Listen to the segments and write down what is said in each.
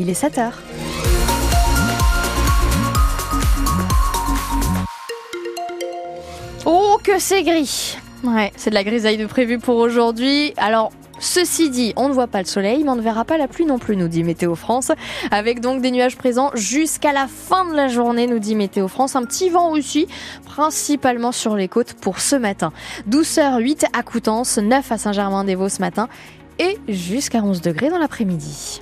Il est 7h. Oh, que c'est gris Ouais, c'est de la grisaille de prévu pour aujourd'hui. Alors, Ceci dit, on ne voit pas le soleil, mais on ne verra pas la pluie non plus, nous dit Météo France. Avec donc des nuages présents jusqu'à la fin de la journée, nous dit Météo France. Un petit vent aussi, principalement sur les côtes pour ce matin. Douceur 8 à Coutances, 9 à Saint-Germain-des-Vaux ce matin et jusqu'à 11 degrés dans l'après-midi.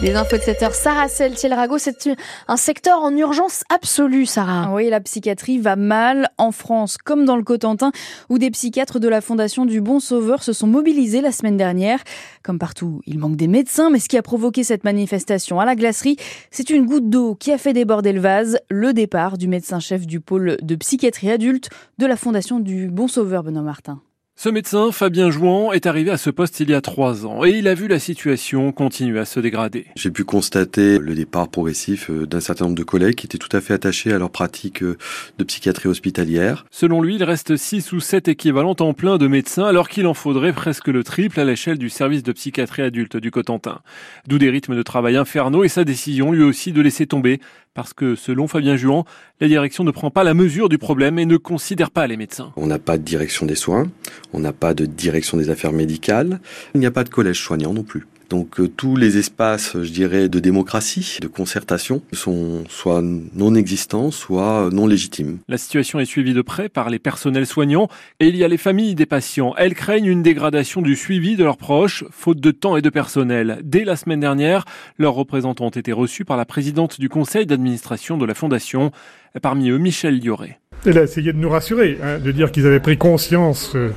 Les infos de 7 heure, Sarah Seltiel-Rago, c'est un secteur en urgence absolue, Sarah. Oui, la psychiatrie va mal en France, comme dans le Cotentin, où des psychiatres de la Fondation du Bon Sauveur se sont mobilisés la semaine dernière. Comme partout, il manque des médecins, mais ce qui a provoqué cette manifestation à la glacerie, c'est une goutte d'eau qui a fait déborder le vase, le départ du médecin-chef du pôle de psychiatrie adulte de la Fondation du Bon Sauveur, Benoît Martin. Ce médecin, Fabien Jouan, est arrivé à ce poste il y a trois ans et il a vu la situation continuer à se dégrader. J'ai pu constater le départ progressif euh, d'un certain nombre de collègues qui étaient tout à fait attachés à leur pratique euh, de psychiatrie hospitalière. Selon lui, il reste six ou sept équivalents temps plein de médecins alors qu'il en faudrait presque le triple à l'échelle du service de psychiatrie adulte du Cotentin. D'où des rythmes de travail infernaux et sa décision lui aussi de laisser tomber parce que selon Fabien Juan, la direction ne prend pas la mesure du problème et ne considère pas les médecins. On n'a pas de direction des soins, on n'a pas de direction des affaires médicales, il n'y a pas de collège soignant non plus. Donc euh, tous les espaces, je dirais, de démocratie, de concertation, sont soit non existants, soit non légitimes. La situation est suivie de près par les personnels soignants et il y a les familles des patients. Elles craignent une dégradation du suivi de leurs proches, faute de temps et de personnel. Dès la semaine dernière, leurs représentants ont été reçus par la présidente du conseil d'administration de la Fondation, parmi eux Michel Lioré. Elle a essayé de nous rassurer, hein, de dire qu'ils avaient pris conscience euh,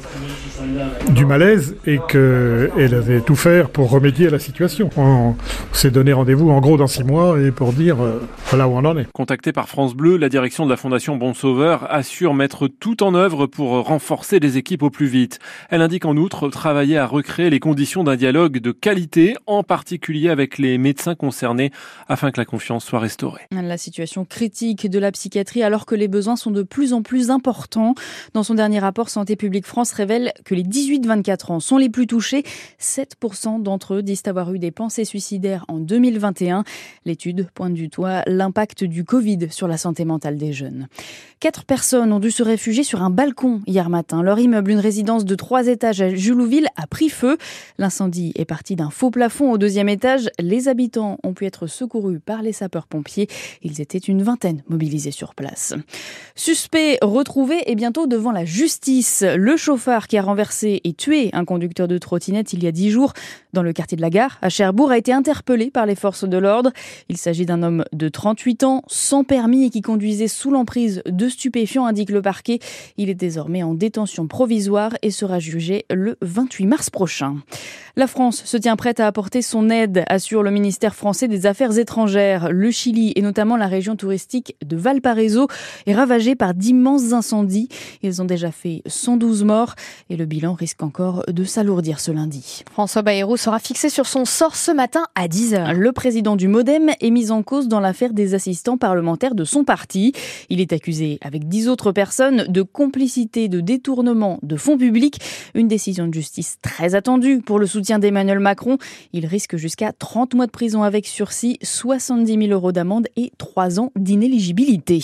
du malaise et qu'elle avait tout faire pour remédier à la situation. On s'est donné rendez-vous en gros dans six mois et pour dire euh, voilà où on en est. Contactée par France Bleu, la direction de la Fondation Bon Sauveur assure mettre tout en œuvre pour renforcer les équipes au plus vite. Elle indique en outre travailler à recréer les conditions d'un dialogue de qualité, en particulier avec les médecins concernés, afin que la confiance soit restaurée. La situation critique de la psychiatrie alors que les besoins sont de plus en plus importants. Dans son dernier rapport, Santé publique France révèle que les 18-24 ans sont les plus touchés. 7% d'entre eux disent avoir eu des pensées suicidaires en 2021. L'étude pointe du doigt l'impact du Covid sur la santé mentale des jeunes. Quatre personnes ont dû se réfugier sur un balcon hier matin. Leur immeuble, une résidence de trois étages à Julouville, a pris feu. L'incendie est parti d'un faux plafond au deuxième étage. Les habitants ont pu être secourus par les sapeurs-pompiers. Ils étaient une vingtaine mobilisés sur place. Suspect retrouvé et bientôt devant la justice. Le chauffeur qui a renversé et tué un conducteur de trottinette il y a dix jours dans le quartier de la gare à Cherbourg a été interpellé par les forces de l'ordre. Il s'agit d'un homme de 38 ans, sans permis et qui conduisait sous l'emprise de stupéfiants, indique le parquet. Il est désormais en détention provisoire et sera jugé le 28 mars prochain. La France se tient prête à apporter son aide, assure le ministère français des Affaires étrangères. Le Chili et notamment la région touristique de Valparaiso est ravagée par d'immenses incendies. Ils ont déjà fait 112 morts et le bilan risque encore de s'alourdir ce lundi. François Bayrou sera fixé sur son sort ce matin à 10h. Le président du Modem est mis en cause dans l'affaire des assistants parlementaires de son parti. Il est accusé avec dix autres personnes de complicité, de détournement de fonds publics. Une décision de justice très attendue pour le soutien d'Emmanuel Macron. Il risque jusqu'à 30 mois de prison avec sursis, 70 000 euros d'amende et 3 ans d'inéligibilité.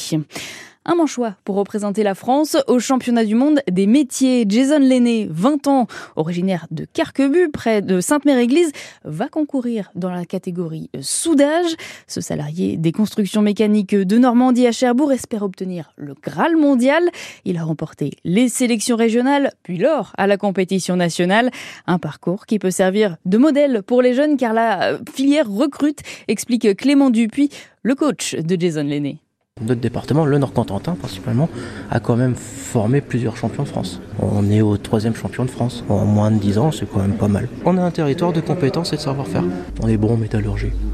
Un manchois pour représenter la France au championnat du monde des métiers. Jason Lenné, 20 ans, originaire de Carquebu, près de Sainte-Mère-Église, va concourir dans la catégorie soudage. Ce salarié des constructions mécaniques de Normandie à Cherbourg espère obtenir le Graal mondial. Il a remporté les sélections régionales, puis l'or à la compétition nationale. Un parcours qui peut servir de modèle pour les jeunes car la filière recrute, explique Clément Dupuis, le coach de Jason Lenné. Notre département, le Nord-Contentin principalement, a quand même formé plusieurs champions de France. On est au troisième champion de France. En moins de 10 ans, c'est quand même pas mal. On a un territoire de compétences et de savoir-faire. On est bon en.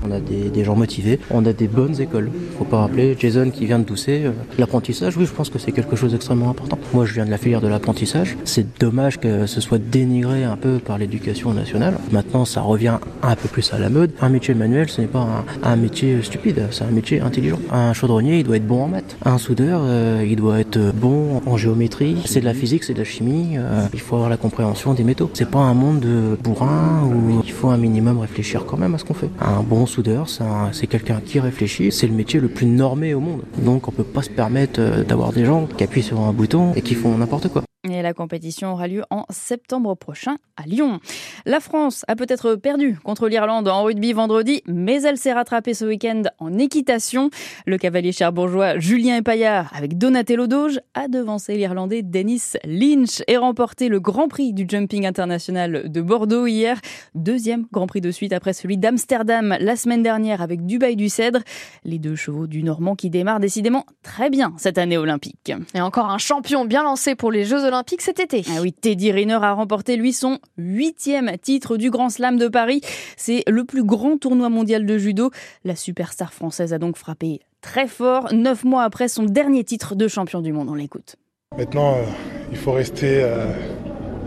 On a des, gens motivés. On a des bonnes écoles. Faut pas rappeler Jason qui vient de Doucet. Euh, l'apprentissage, oui, je pense que c'est quelque chose d'extrêmement important. Moi, je viens de la filière de l'apprentissage. C'est dommage que ce soit dénigré un peu par l'éducation nationale. Maintenant, ça revient un peu plus à la mode. Un métier manuel, ce n'est pas un, un métier stupide. C'est un métier intelligent. Un chaudronnier, il doit être bon en maths. Un soudeur, euh, il doit être bon en géométrie. C'est de la physique, c'est de la chimie. Euh, il faut avoir la compréhension des métaux. C'est pas un monde de bourrin où il faut un minimum réfléchir quand même à ce qu'on fait. Un bon soudeur, c'est quelqu'un qui réfléchit. C'est le métier le plus normé au monde. Donc on peut pas se permettre euh, d'avoir des gens qui appuient sur un bouton et qui font n'importe quoi. La compétition aura lieu en septembre prochain à Lyon. La France a peut-être perdu contre l'Irlande en rugby vendredi, mais elle s'est rattrapée ce week-end en équitation. Le cavalier cherbourgeois Julien Epaillard, avec Donatello Doge, a devancé l'Irlandais Dennis Lynch et remporté le Grand Prix du Jumping International de Bordeaux hier. Deuxième Grand Prix de suite après celui d'Amsterdam la semaine dernière avec Dubaï du Cèdre. Les deux chevaux du Normand qui démarrent décidément très bien cette année olympique. Et encore un champion bien lancé pour les Jeux Olympiques olympiques cet été. Ah oui, Teddy Riner a remporté lui son huitième titre du Grand Slam de Paris. C'est le plus grand tournoi mondial de judo. La superstar française a donc frappé très fort, neuf mois après son dernier titre de champion du monde. On l'écoute. Maintenant, euh, il faut rester euh,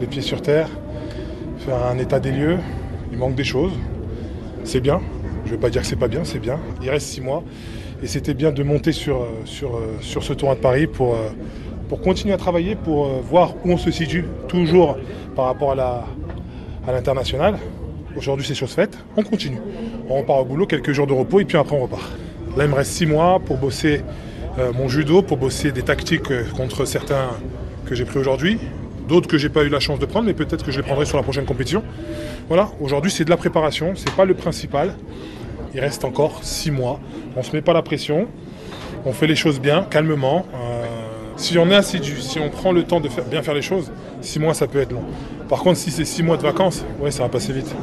les pieds sur terre, faire un état des lieux. Il manque des choses. C'est bien. Je ne vais pas dire que c'est pas bien, c'est bien. Il reste six mois. Et c'était bien de monter sur, euh, sur, sur ce tournoi de Paris pour pour continuer à travailler, pour euh, voir où on se situe, toujours par rapport à l'international. Aujourd'hui, c'est chose faite. On continue. On repart au boulot, quelques jours de repos, et puis après, on repart. Là, il me reste six mois pour bosser euh, mon judo, pour bosser des tactiques euh, contre certains que j'ai pris aujourd'hui, d'autres que j'ai pas eu la chance de prendre, mais peut-être que je les prendrai sur la prochaine compétition. Voilà, aujourd'hui, c'est de la préparation, c'est pas le principal. Il reste encore six mois. On se met pas la pression, on fait les choses bien, calmement. Si on est si on prend le temps de bien faire les choses, six mois ça peut être long. Par contre, si c'est six mois de vacances, ouais, ça va passer vite.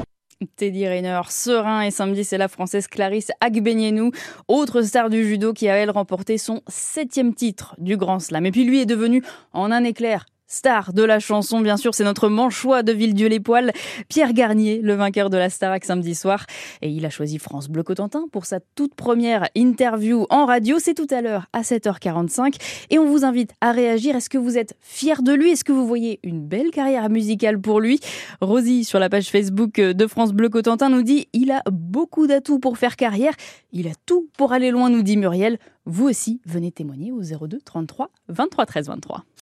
Teddy Rayner, serein et samedi, c'est la française Clarisse Agbenienou, autre star du judo qui a elle remporté son septième titre du Grand Slam. Et puis lui est devenu en un éclair Star de la chanson, bien sûr, c'est notre manchois de Villedieu-les-Poils, Pierre Garnier, le vainqueur de la Starac samedi soir. Et il a choisi France Bleu Cotentin pour sa toute première interview en radio. C'est tout à l'heure à 7h45. Et on vous invite à réagir. Est-ce que vous êtes fier de lui? Est-ce que vous voyez une belle carrière musicale pour lui? Rosie, sur la page Facebook de France Bleu Cotentin, nous dit il a beaucoup d'atouts pour faire carrière. Il a tout pour aller loin, nous dit Muriel. Vous aussi, venez témoigner au 02 33 23 13 23.